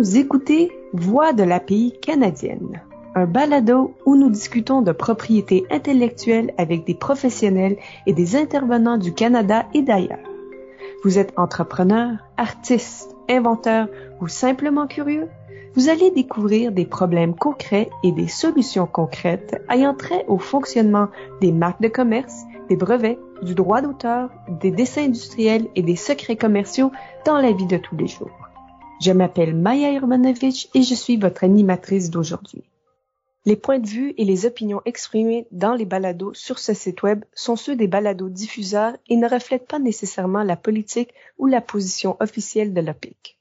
Vous écoutez Voix de l'API canadienne, un balado où nous discutons de propriété intellectuelle avec des professionnels et des intervenants du Canada et d'ailleurs. Vous êtes entrepreneur, artiste, inventeur ou simplement curieux? Vous allez découvrir des problèmes concrets et des solutions concrètes ayant trait au fonctionnement des marques de commerce, des brevets, du droit d'auteur, des dessins industriels et des secrets commerciaux dans la vie de tous les jours. Je m'appelle Maya Irmanovich et je suis votre animatrice d'aujourd'hui. Les points de vue et les opinions exprimées dans les balados sur ce site web sont ceux des balados diffuseurs et ne reflètent pas nécessairement la politique ou la position officielle de l'OPIC.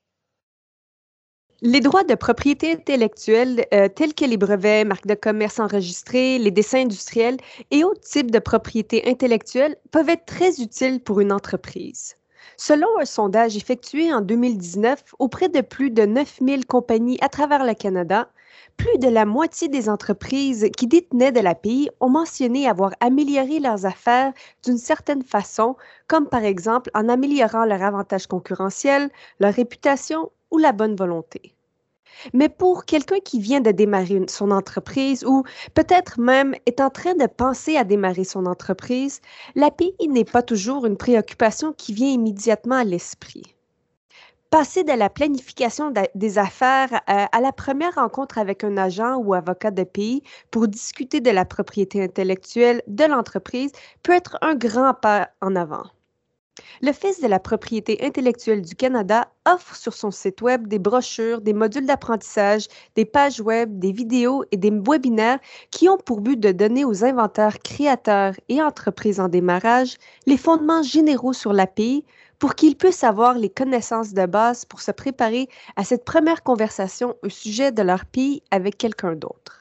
Les droits de propriété intellectuelle, euh, tels que les brevets, marques de commerce enregistrées, les dessins industriels et autres types de propriété intellectuelle, peuvent être très utiles pour une entreprise. Selon un sondage effectué en 2019 auprès de plus de 9000 compagnies à travers le Canada, plus de la moitié des entreprises qui détenaient de l'API ont mentionné avoir amélioré leurs affaires d'une certaine façon, comme par exemple en améliorant leur avantage concurrentiel, leur réputation ou la bonne volonté. Mais pour quelqu'un qui vient de démarrer son entreprise ou peut-être même est en train de penser à démarrer son entreprise, l'API n'est pas toujours une préoccupation qui vient immédiatement à l'esprit. Passer de la planification des affaires euh, à la première rencontre avec un agent ou avocat de pays pour discuter de la propriété intellectuelle de l'entreprise peut être un grand pas en avant. L'Office de la propriété intellectuelle du Canada offre sur son site Web des brochures, des modules d'apprentissage, des pages Web, des vidéos et des webinaires qui ont pour but de donner aux inventeurs, créateurs et entreprises en démarrage les fondements généraux sur l'API pour qu'ils puissent avoir les connaissances de base pour se préparer à cette première conversation au sujet de leur pays avec quelqu'un d'autre.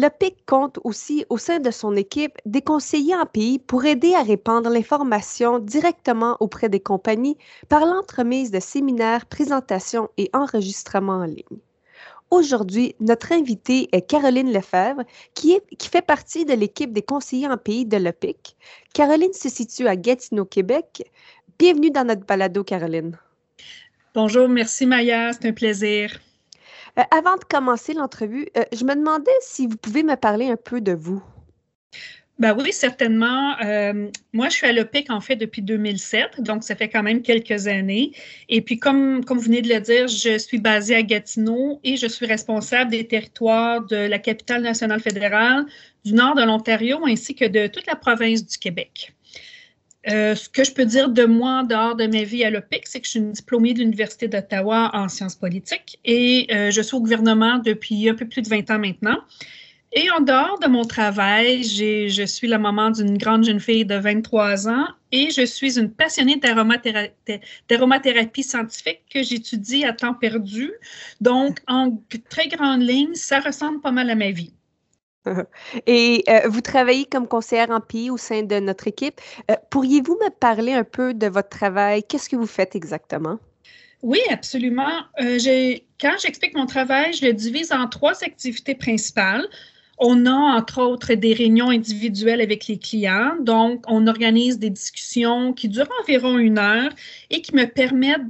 Le PIC compte aussi au sein de son équipe des conseillers en pays pour aider à répandre l'information directement auprès des compagnies par l'entremise de séminaires, présentations et enregistrements en ligne. Aujourd'hui, notre invitée est Caroline Lefebvre, qui, qui fait partie de l'équipe des conseillers en pays de l'EPIC. Caroline se situe à Gatineau, Québec. Bienvenue dans notre balado, Caroline. Bonjour, merci Maya, c'est un plaisir. Euh, avant de commencer l'entrevue, euh, je me demandais si vous pouvez me parler un peu de vous. Ben oui, certainement. Euh, moi, je suis à l'OPIC en fait depuis 2007, donc ça fait quand même quelques années. Et puis, comme, comme vous venez de le dire, je suis basée à Gatineau et je suis responsable des territoires de la capitale nationale fédérale, du nord de l'Ontario ainsi que de toute la province du Québec. Euh, ce que je peux dire de moi en dehors de ma vie à l'OPIC, c'est que je suis une diplômée de l'Université d'Ottawa en sciences politiques et euh, je suis au gouvernement depuis un peu plus de 20 ans maintenant. Et en dehors de mon travail, je suis la maman d'une grande jeune fille de 23 ans et je suis une passionnée d'aromathérapie scientifique que j'étudie à temps perdu. Donc, en très grande ligne, ça ressemble pas mal à ma vie. Et euh, vous travaillez comme conseillère en pays au sein de notre équipe. Euh, pourriez-vous me parler un peu de votre travail? Qu'est-ce que vous faites exactement? Oui, absolument. Euh, quand j'explique mon travail, je le divise en trois activités principales. On a, entre autres, des réunions individuelles avec les clients. Donc, on organise des discussions qui durent environ une heure et qui me permettent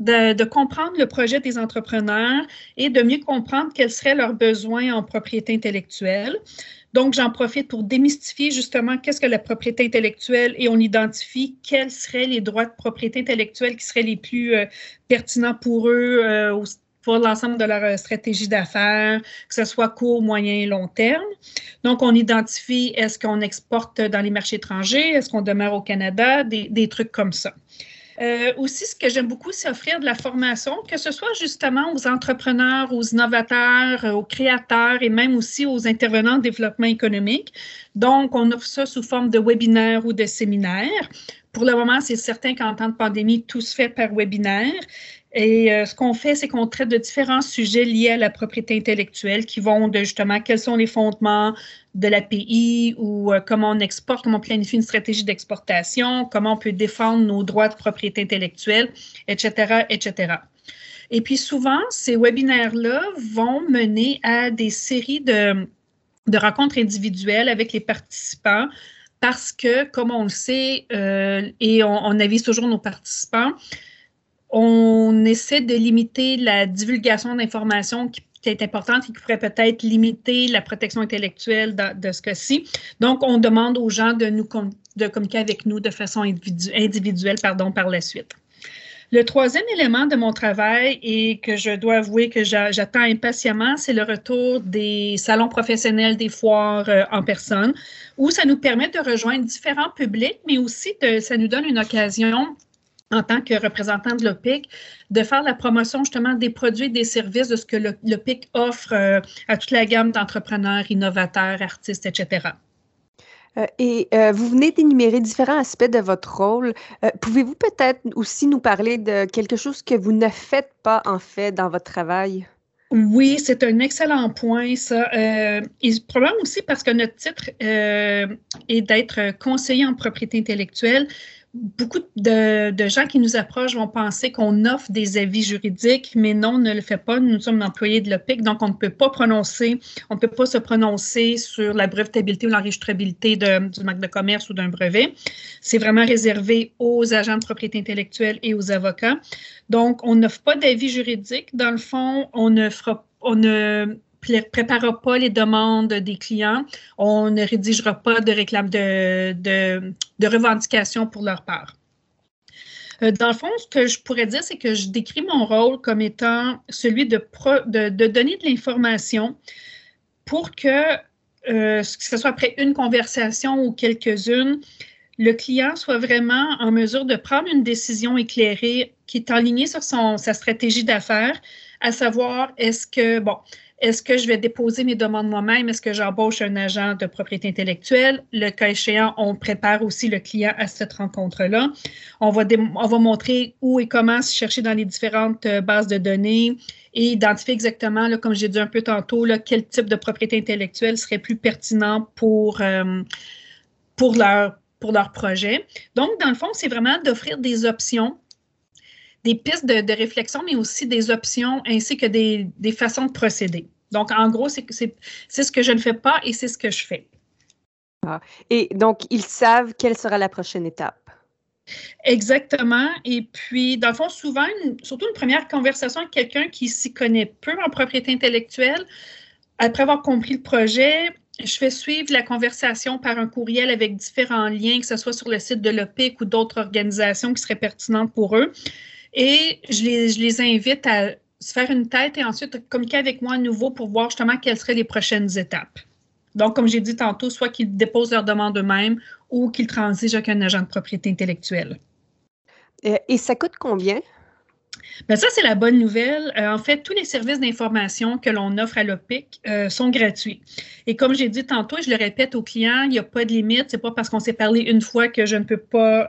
de, comprendre le projet des entrepreneurs et de mieux comprendre quels seraient leurs besoins en propriété intellectuelle. Donc, j'en profite pour démystifier justement qu'est-ce que la propriété intellectuelle et on identifie quels seraient les droits de propriété intellectuelle qui seraient les plus euh, pertinents pour eux euh, pour l'ensemble de leur euh, stratégie d'affaires, que ce soit court, moyen et long terme. Donc, on identifie est-ce qu'on exporte dans les marchés étrangers, est-ce qu'on demeure au Canada, des trucs comme ça. Euh, aussi, ce que j'aime beaucoup, c'est offrir de la formation, que ce soit justement aux entrepreneurs, aux innovateurs, euh, aux créateurs et même aussi aux intervenants en développement économique. Donc, on offre ça sous forme de webinaires ou de séminaires. Pour le moment, c'est certain qu'en temps de pandémie, tout se fait par webinaire. Et euh, ce qu'on fait, c'est qu'on traite de différents sujets liés à la propriété intellectuelle qui vont de justement quels sont les fondements de l'API ou euh, comment on exporte, comment on planifie une stratégie d'exportation, comment on peut défendre nos droits de propriété intellectuelle, etc., etc. Et puis souvent, ces webinaires-là vont mener à des séries de, rencontres individuelles avec les participants parce que, comme on le sait, euh, et on, on avise toujours nos participants, on essaie de limiter la divulgation d'informations qui, est importante et qui pourrait peut-être limiter la protection intellectuelle de, ce cas-ci. Donc, on demande aux gens de nous de communiquer avec nous de façon individuelle pardon, par la suite. Le troisième élément de mon travail et que je dois avouer que j'attends impatiemment, c'est le retour des salons professionnels, des foires euh, en personne, où ça nous permet de rejoindre différents publics, mais aussi de, ça nous donne une occasion en tant que représentant de l'OPIC, de faire la promotion justement des produits et des services de ce que l'OPIC offre euh, à toute la gamme d'entrepreneurs, innovateurs, artistes, etc. Euh, et euh, vous venez d'énumérer différents aspects de votre rôle. Euh, pouvez-vous peut-être aussi nous parler de quelque chose que vous ne faites pas en fait dans votre travail? Oui, c'est un excellent point, ça. et probablement aussi parce que notre titre est d'être conseiller en propriété intellectuelle beaucoup de, gens qui nous approchent vont penser qu'on offre des avis juridiques, mais non, on ne le fait pas. Nous sommes employés de l'OPIC, donc on ne peut pas prononcer, on ne peut pas se prononcer sur la brevetabilité ou l'enregistrabilité du marque de commerce ou d'un brevet. C'est vraiment réservé aux agents de propriété intellectuelle et aux avocats. Donc, on n'offre pas d'avis juridique. Dans le fond, on ne fera on ne préparera pas les demandes des clients, on ne rédigera pas de réclame de, de, revendications pour leur part. Euh, dans le fond, ce que je pourrais dire, c'est que je décris mon rôle comme étant celui de, de, donner de l'information pour que, euh, que ce soit après une conversation ou quelques-unes, le client soit vraiment en mesure de prendre une décision éclairée qui est alignée sur son, sa stratégie d'affaires, à savoir est-ce que, bon, est-ce que je vais déposer mes demandes moi-même? Est-ce que j'embauche un agent de propriété intellectuelle? Le cas échéant, on prépare aussi le client à cette rencontre-là. On va, on va montrer où et comment se chercher dans les différentes euh, bases de données et identifier exactement, comme j'ai dit un peu tantôt, là, quel type de propriété intellectuelle serait plus pertinent pour, euh, leur projet. Donc, dans le fond, c'est vraiment d'offrir des options des pistes de, réflexion, mais aussi des options ainsi que des, façons de procéder. Donc, en gros, c'est ce que je ne fais pas et c'est ce que je fais. Ah. Et donc, ils savent quelle sera la prochaine étape. Exactement. Et puis, dans le fond, souvent, surtout une première conversation avec quelqu'un qui s'y connaît peu en propriété intellectuelle, après avoir compris le projet, je fais suivre la conversation par un courriel avec différents liens, que ce soit sur le site de l'OPIC ou d'autres organisations qui seraient pertinentes pour eux. Et je les, invite à se faire une tête et ensuite communiquer avec moi à nouveau pour voir justement quelles seraient les prochaines étapes. Donc, comme j'ai dit tantôt, soit qu'ils déposent leur demande eux-mêmes ou qu'ils transigent avec un agent de propriété intellectuelle. Euh, et, ça coûte combien? Bien, ça, c'est la bonne nouvelle. Euh, en fait, tous les services d'information que l'on offre à l'OPIC euh, sont gratuits. Et comme j'ai dit tantôt, je le répète aux clients, il n'y a pas de limite. Ce n'est pas parce qu'on s'est parlé une fois que je ne peux pas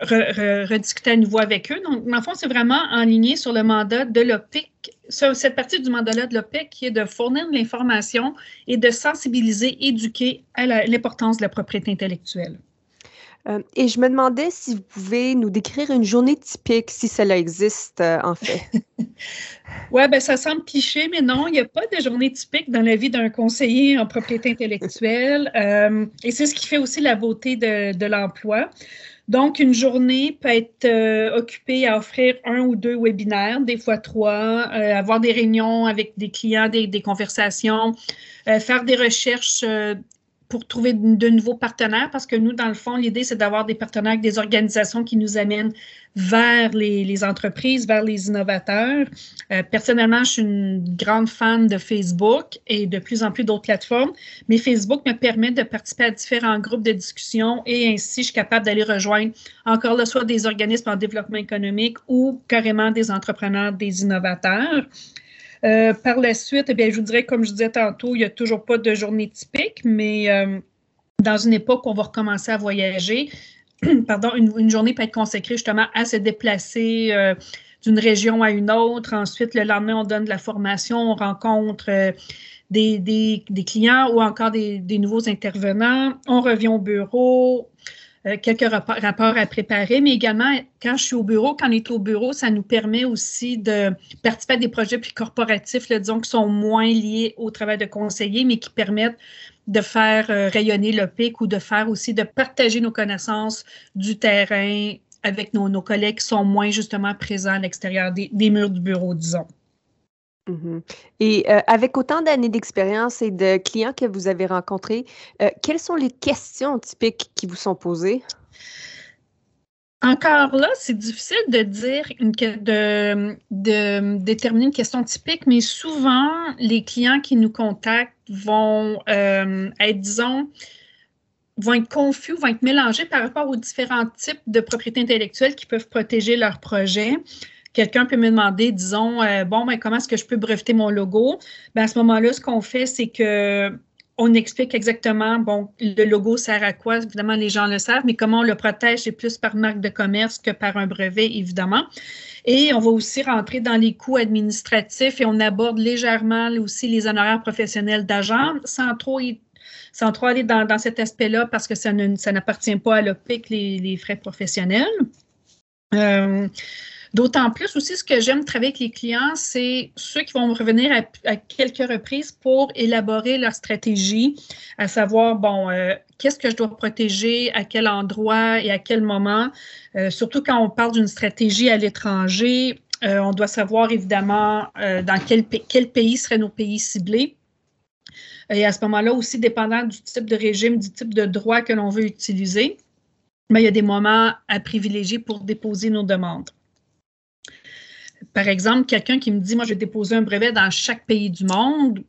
rediscuter à nouveau avec eux. Donc, le fond, c'est vraiment en ligne sur le mandat de l'OPIC, cette partie du mandat-là de l'OPIC qui est de fournir de l'information et de sensibiliser, éduquer à l'importance de la propriété intellectuelle. Euh, et je me demandais si vous pouvez nous décrire une journée typique, si cela existe euh, en fait. oui, ben ça semble cliché, mais non, il n'y a pas de journée typique dans la vie d'un conseiller en propriété intellectuelle. Euh, et c'est ce qui fait aussi la beauté de, de l'emploi. Donc, une journée peut être euh, occupée à offrir un ou deux webinaires, des fois trois, euh, avoir des réunions avec des clients, des, conversations, euh, faire des recherches pour trouver de, nouveaux partenaires, parce que nous, dans le fond, l'idée, c'est d'avoir des partenaires avec des organisations qui nous amènent vers les, entreprises, vers les innovateurs. Euh, personnellement, je suis une grande fan de Facebook et de plus en plus d'autres plateformes, mais Facebook me permet de participer à différents groupes de discussion et ainsi, je suis capable d'aller rejoindre encore là, soit des organismes en développement économique ou carrément des entrepreneurs, des innovateurs. Euh, par la suite, eh bien, je vous dirais, comme je disais tantôt, il n'y a toujours pas de journée typique, mais euh, dans une époque où on va recommencer à voyager, pardon, une, journée peut être consacrée justement à se déplacer euh, d'une région à une autre. Ensuite, le lendemain, on donne de la formation, on rencontre des, des, clients ou encore des, des, nouveaux intervenants. On revient au bureau, euh, quelques rapports, à préparer, mais également, quand je suis au bureau, quand on est au bureau, ça nous permet aussi de participer à des projets plus corporatifs, disons, qui sont moins liés au travail de conseiller, mais qui permettent de faire euh, rayonner le PIC ou de faire aussi, de partager nos connaissances du terrain avec nos, collègues qui sont moins justement présents à l'extérieur des, murs du bureau, disons. Mm-hmm. Et euh, avec autant d'années d'expérience et de clients que vous avez rencontrés, euh, quelles sont les questions typiques qui vous sont posées? Encore là, c'est difficile de dire, de, de, déterminer une question typique, mais souvent, les clients qui nous contactent vont euh, être, disons, vont être confus, vont être mélangés par rapport aux différents types de propriétés intellectuelles qui peuvent protéger leur projet. Quelqu'un peut me demander, disons, euh, bon, ben, comment est-ce que je peux breveter mon logo? Ben, à ce moment-là, ce qu'on fait, c'est que on explique exactement, bon, le logo sert à quoi, évidemment, les gens le savent, mais comment on le protège, c'est plus par marque de commerce que par un brevet, évidemment. Et on va aussi rentrer dans les coûts administratifs et on aborde légèrement aussi les honoraires professionnels d'agents sans trop aller dans, cet aspect-là parce que ça, n'appartient pas à l'OPIC, les, les frais professionnels. Euh, D'autant plus aussi, ce que j'aime travailler avec les clients, c'est ceux qui vont me revenir à, quelques reprises pour élaborer leur stratégie, à savoir, bon, euh, qu'est-ce que je dois protéger, à quel endroit et à quel moment. Euh, surtout quand on parle d'une stratégie à l'étranger, euh, on doit savoir évidemment dans quel, pays seraient nos pays ciblés. Et à ce moment-là aussi, dépendant du type de régime, du type de droit que l'on veut utiliser, mais il y a des moments à privilégier pour déposer nos demandes. Par exemple, quelqu'un qui me dit, moi, je vais déposer un brevet dans chaque pays du monde,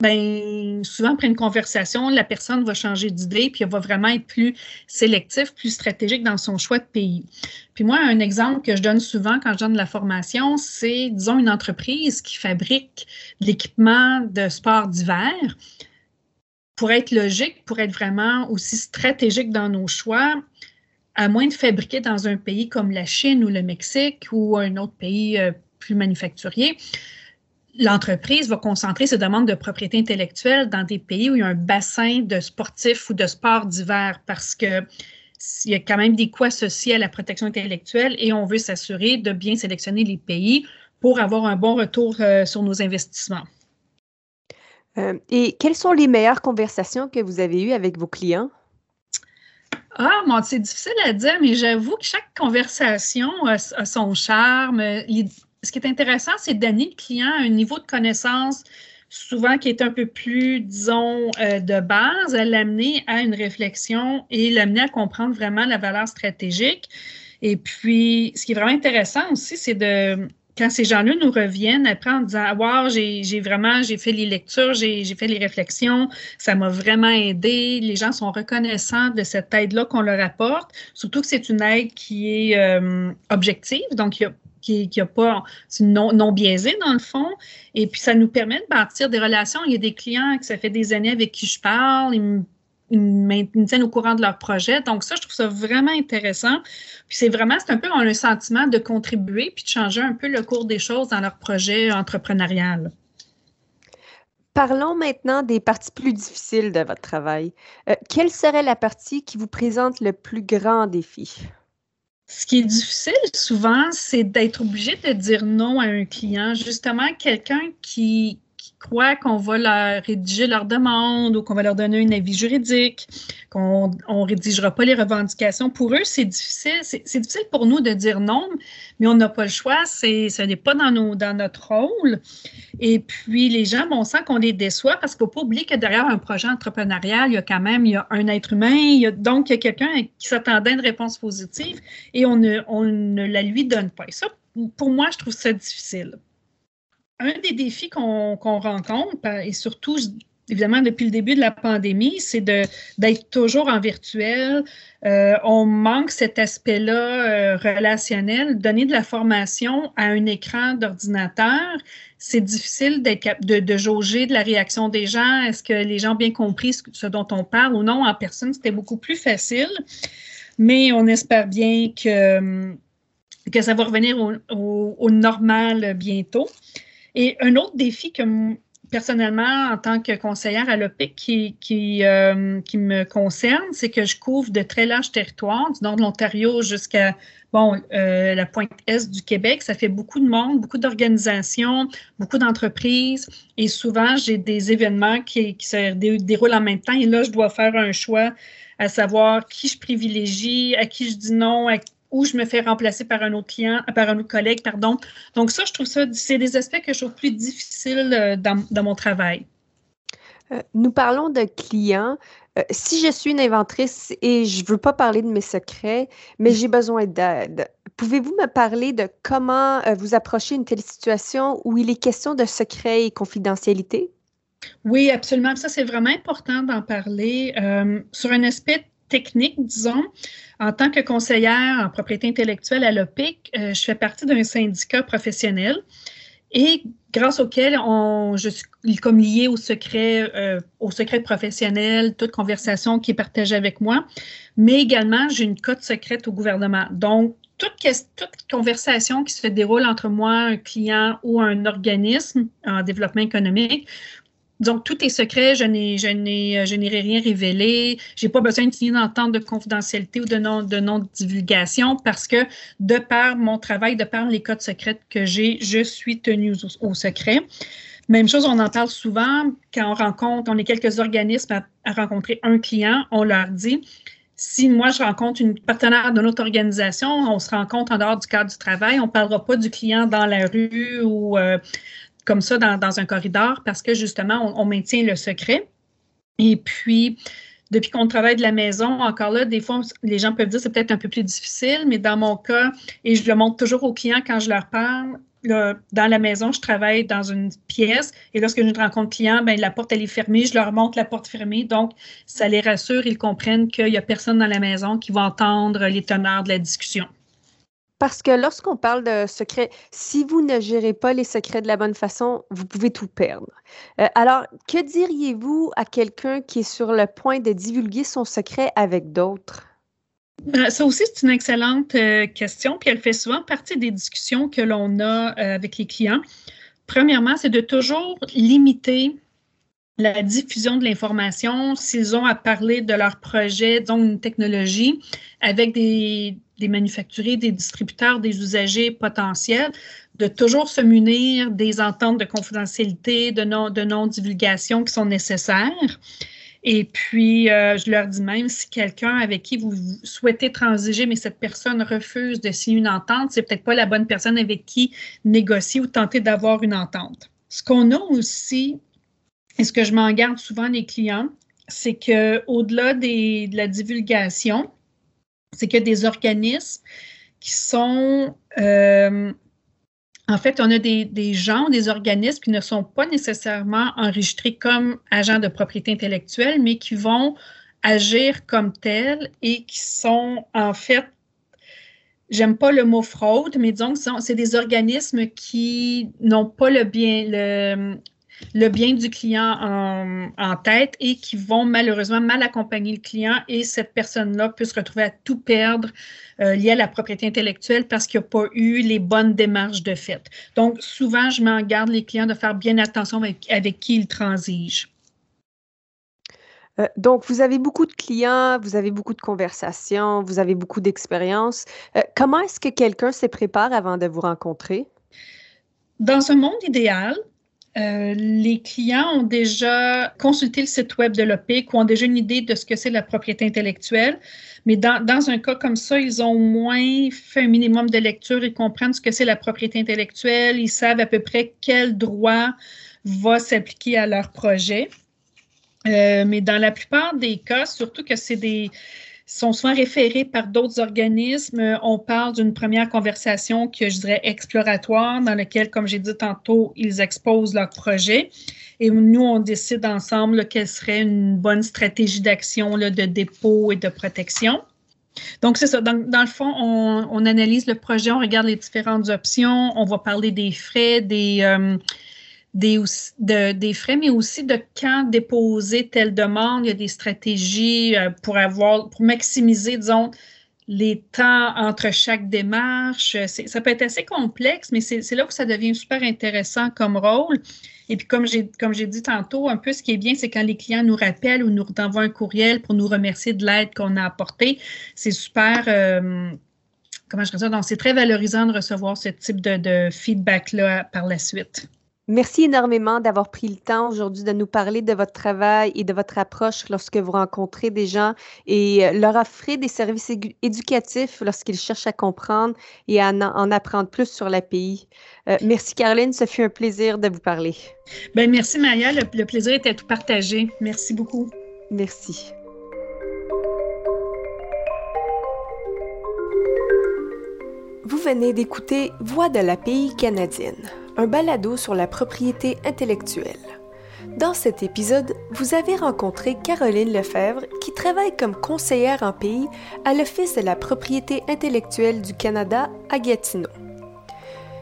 ben, souvent, après une conversation, la personne va changer d'idée, puis elle va vraiment être plus sélective, plus stratégique dans son choix de pays. Puis moi, un exemple que je donne souvent quand je donne la formation, c'est, disons, une entreprise qui fabrique de l'équipement de sport d'hiver. Pour être logique, pour être vraiment aussi stratégique dans nos choix, à moins de fabriquer dans un pays comme la Chine ou le Mexique ou un autre pays euh, plus manufacturier, l'entreprise va concentrer ses demandes de propriété intellectuelle dans des pays où il y a un bassin de sportifs ou de sports d'hiver parce que il y a quand même des coûts associés à la protection intellectuelle et on veut s'assurer de bien sélectionner les pays pour avoir un bon retour euh, sur nos investissements. Euh, et quelles sont les meilleures conversations que vous avez eues avec vos clients? Ah, mon, c'est difficile à dire, mais j'avoue que chaque conversation a, son charme. ce qui est intéressant, c'est de donner le client un niveau de connaissance souvent qui est un peu plus, disons, euh, de base, à l'amener à une réflexion et l'amener à comprendre vraiment la valeur stratégique. Et puis, ce qui est vraiment intéressant aussi, c'est de quand ces gens-là nous reviennent après en disant Wow, j'ai vraiment, j'ai fait les lectures, j'ai fait les réflexions, ça m'a vraiment aidé. Les gens sont reconnaissants de cette aide-là qu'on leur apporte, surtout que c'est une aide qui est euh, objective, donc qui n'a pas, c'est non, non biaisé dans le fond. Et puis, ça nous permet de bâtir des relations. Il y a des clients que ça fait des années avec qui je parle, ils me ils tiennent au courant de leur projet. Donc, ça, je trouve ça vraiment intéressant. Puis c'est vraiment, c'est un peu un sentiment de contribuer puis de changer un peu le cours des choses dans leur projet entrepreneurial. Parlons maintenant des parties plus difficiles de votre travail. Euh, quelle serait la partie qui vous présente le plus grand défi? Ce qui est difficile souvent, c'est d'être obligé de dire non à un client. Justement, quelqu'un qui, croient qu'on va leur rédiger leur demande ou qu'on va leur donner un avis juridique, qu'on ne rédigera pas les revendications. Pour eux, c'est difficile. C'est difficile pour nous de dire non, mais on n'a pas le choix. Ce n'est pas dans, nos, dans notre rôle. Et puis, les gens, on sent qu'on les déçoit parce qu'il ne faut pas oublier que derrière un projet entrepreneurial, il y a quand même il y a un être humain. Il y a, donc, il y a quelqu'un qui s'attendait à une réponse positive et on ne, on ne la lui donne pas. Et ça, pour moi, je trouve ça difficile un des défis qu'on rencontre, et surtout, évidemment, depuis le début de la pandémie, c'est d'être toujours en virtuel. Euh, on manque cet aspect-là euh, relationnel. Donner de la formation à un écran d'ordinateur, c'est difficile de, de, jauger de la réaction des gens. Est-ce que les gens ont bien compris ce, dont on parle ou non? En personne, c'était beaucoup plus facile. Mais on espère bien que, que ça va revenir au normal bientôt. Et un autre défi que personnellement, en tant que conseillère à l'OPIC euh, qui me concerne, c'est que je couvre de très larges territoires, du nord de l'Ontario jusqu'à bon, euh, la pointe est du Québec. Ça fait beaucoup de monde, beaucoup d'organisations, beaucoup d'entreprises. Et souvent, j'ai des événements qui, qui se déroulent en même temps. Et là, je dois faire un choix à savoir qui je privilégie, à qui je dis non, ou je me fais remplacer par un autre client, par un autre collègue, pardon. Donc ça, je trouve ça, c'est des aspects que je trouve plus difficiles euh, dans, dans mon travail. Euh, nous parlons de clients. Euh, si je suis une inventrice et je ne veux pas parler de mes secrets, mais j'ai besoin d'aide, pouvez-vous me parler de comment vous approchez une telle situation où il est question de secret et confidentialité? Oui, absolument. Ça, c'est vraiment important d'en parler. sur un aspect technique, disons, en tant que conseillère en propriété intellectuelle à l'OPIC, euh, je fais partie d'un syndicat professionnel et grâce auquel on, je suis comme liée au secret, euh, au secret professionnel, toute conversation qui est partagée avec moi, mais également j'ai une cote secrète au gouvernement. Donc, toute, toute, conversation qui se déroule entre moi, un client ou un organisme en développement économique donc, tout est secret, je n'ai, je n'ai, je n'ai rien révélé. J'ai pas besoin de signer d'entente de confidentialité ou de non, de non-divulgation parce que de par mon travail, de par les codes secrets que j'ai, je suis tenue au, secret. Même chose, on en parle souvent quand on rencontre, on est quelques organismes à, rencontrer un client, on leur dit si moi je rencontre une partenaire de notre organisation, on se rencontre en dehors du cadre du travail, on ne parlera pas du client dans la rue ou euh, comme ça dans, un corridor parce que justement, on, maintient le secret. Et puis, depuis qu'on travaille de la maison, encore là, des fois, les gens peuvent dire que c'est peut-être un peu plus difficile, mais dans mon cas, et je le montre toujours aux clients quand je leur parle, dans la maison, je travaille dans une pièce et lorsque je rencontre client, ben, la porte elle est fermée, je leur montre la porte fermée. Donc, ça les rassure, ils comprennent qu'il n'y a personne dans la maison qui va entendre les teneurs de la discussion. Parce que lorsqu'on parle de secrets, si vous ne gérez pas les secrets de la bonne façon, vous pouvez tout perdre. Euh, alors, que diriez-vous à quelqu'un qui est sur le point de divulguer son secret avec d'autres? Ben, ça aussi, c'est une excellente euh, question, puis elle fait souvent partie des discussions que l'on a euh, avec les clients. Premièrement, c'est de toujours limiter la diffusion de l'information s'ils ont à parler de leur projet, donc une technologie, avec des, des manufacturiers, des distributeurs, des usagers potentiels, de toujours se munir des ententes de confidentialité, de non-divulgation qui sont nécessaires. Et puis, euh, je leur dis même, si quelqu'un avec qui vous souhaitez transiger, mais cette personne refuse de signer une entente, c'est peut-être pas la bonne personne avec qui négocier ou tenter d'avoir une entente. Ce qu'on a aussi, et ce que je m'en garde souvent des clients, c'est qu'au-delà de la divulgation, c'est qu'il y a des organismes qui sont euh, en fait, on a des, gens, des organismes qui ne sont pas nécessairement enregistrés comme agents de propriété intellectuelle, mais qui vont agir comme tels et qui sont en fait, j'aime pas le mot fraude, mais disons que c'est des organismes qui n'ont pas le bien, le bien du client en, tête et qui vont malheureusement mal accompagner le client et cette personne-là peut se retrouver à tout perdre euh, lié à la propriété intellectuelle parce qu'il n'y a pas eu les bonnes démarches de fait. Donc, souvent, je m'en garde les clients de faire bien attention avec, qui ils transigent. Euh, donc, vous avez beaucoup de clients, vous avez beaucoup de conversations, vous avez beaucoup d'expérience. Euh, comment est-ce que quelqu'un se prépare avant de vous rencontrer? Dans un monde idéal, euh, les clients ont déjà consulté le site web de l'OPIC ou ont déjà une idée de ce que c'est la propriété intellectuelle. Mais dans, un cas comme ça, ils ont au moins fait un minimum de lecture, ils comprennent ce que c'est la propriété intellectuelle, ils savent à peu près quel droit va s'appliquer à leur projet. Euh, mais dans la plupart des cas, surtout que c'est des, sont souvent référés par d'autres organismes. On parle d'une première conversation que je dirais exploratoire, dans laquelle, comme j'ai dit tantôt, ils exposent leur projet. Et nous, on décide ensemble quelle serait une bonne stratégie d'action de dépôt et de protection. Donc, c'est ça. Dans, le fond, on, analyse le projet, on regarde les différentes options, on va parler des frais, des, euh, des, frais, mais aussi de quand déposer telle demande. Il y a des stratégies euh, pour avoir, pour maximiser, disons, les temps entre chaque démarche. Ça peut être assez complexe, mais c'est là où ça devient super intéressant comme rôle. Et puis, comme j'ai dit tantôt, un peu ce qui est bien, c'est quand les clients nous rappellent ou nous envoient un courriel pour nous remercier de l'aide qu'on a apportée. C'est super. Euh, comment je dirais ça? Donc, c'est très valorisant de recevoir ce type de, de feedback-là par la suite. Merci énormément d'avoir pris le temps aujourd'hui de nous parler de votre travail et de votre approche lorsque vous rencontrez des gens et euh, leur offrez des services éducatifs lorsqu'ils cherchent à comprendre et à en, apprendre plus sur l'API. Euh, merci Caroline, ce fut un plaisir de vous parler. Ben, merci Maria, le, le plaisir était tout partagé. Merci beaucoup. Merci. Vous venez d'écouter Voix de l'API canadienne un balado sur la propriété intellectuelle. Dans cet épisode, vous avez rencontré Caroline Lefebvre qui travaille comme conseillère en pays à l'Office de la propriété intellectuelle du Canada à Gatineau.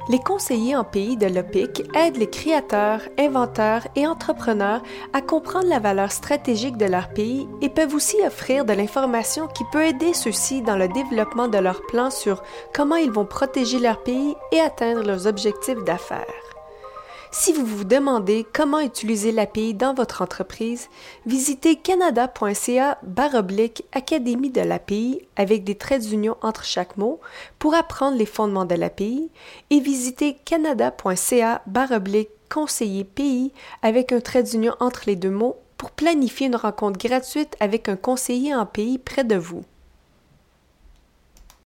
Les conseillers en pays de l'OPIC aident les créateurs, inventeurs et entrepreneurs à comprendre la valeur stratégique de leur pays et peuvent aussi offrir de l'information qui peut aider ceux-ci dans le développement de leurs plans sur comment ils vont protéger leur pays et atteindre leurs objectifs d'affaires. Si vous vous demandez comment utiliser l'API dans votre entreprise, visitez canada.ca baroblique Académie de l'API avec des traits d'union entre chaque mot pour apprendre les fondements de l'API et visitez canada.ca baroblique conseiller pays avec un trait d'union entre les deux mots pour planifier une rencontre gratuite avec un conseiller en pays près de vous.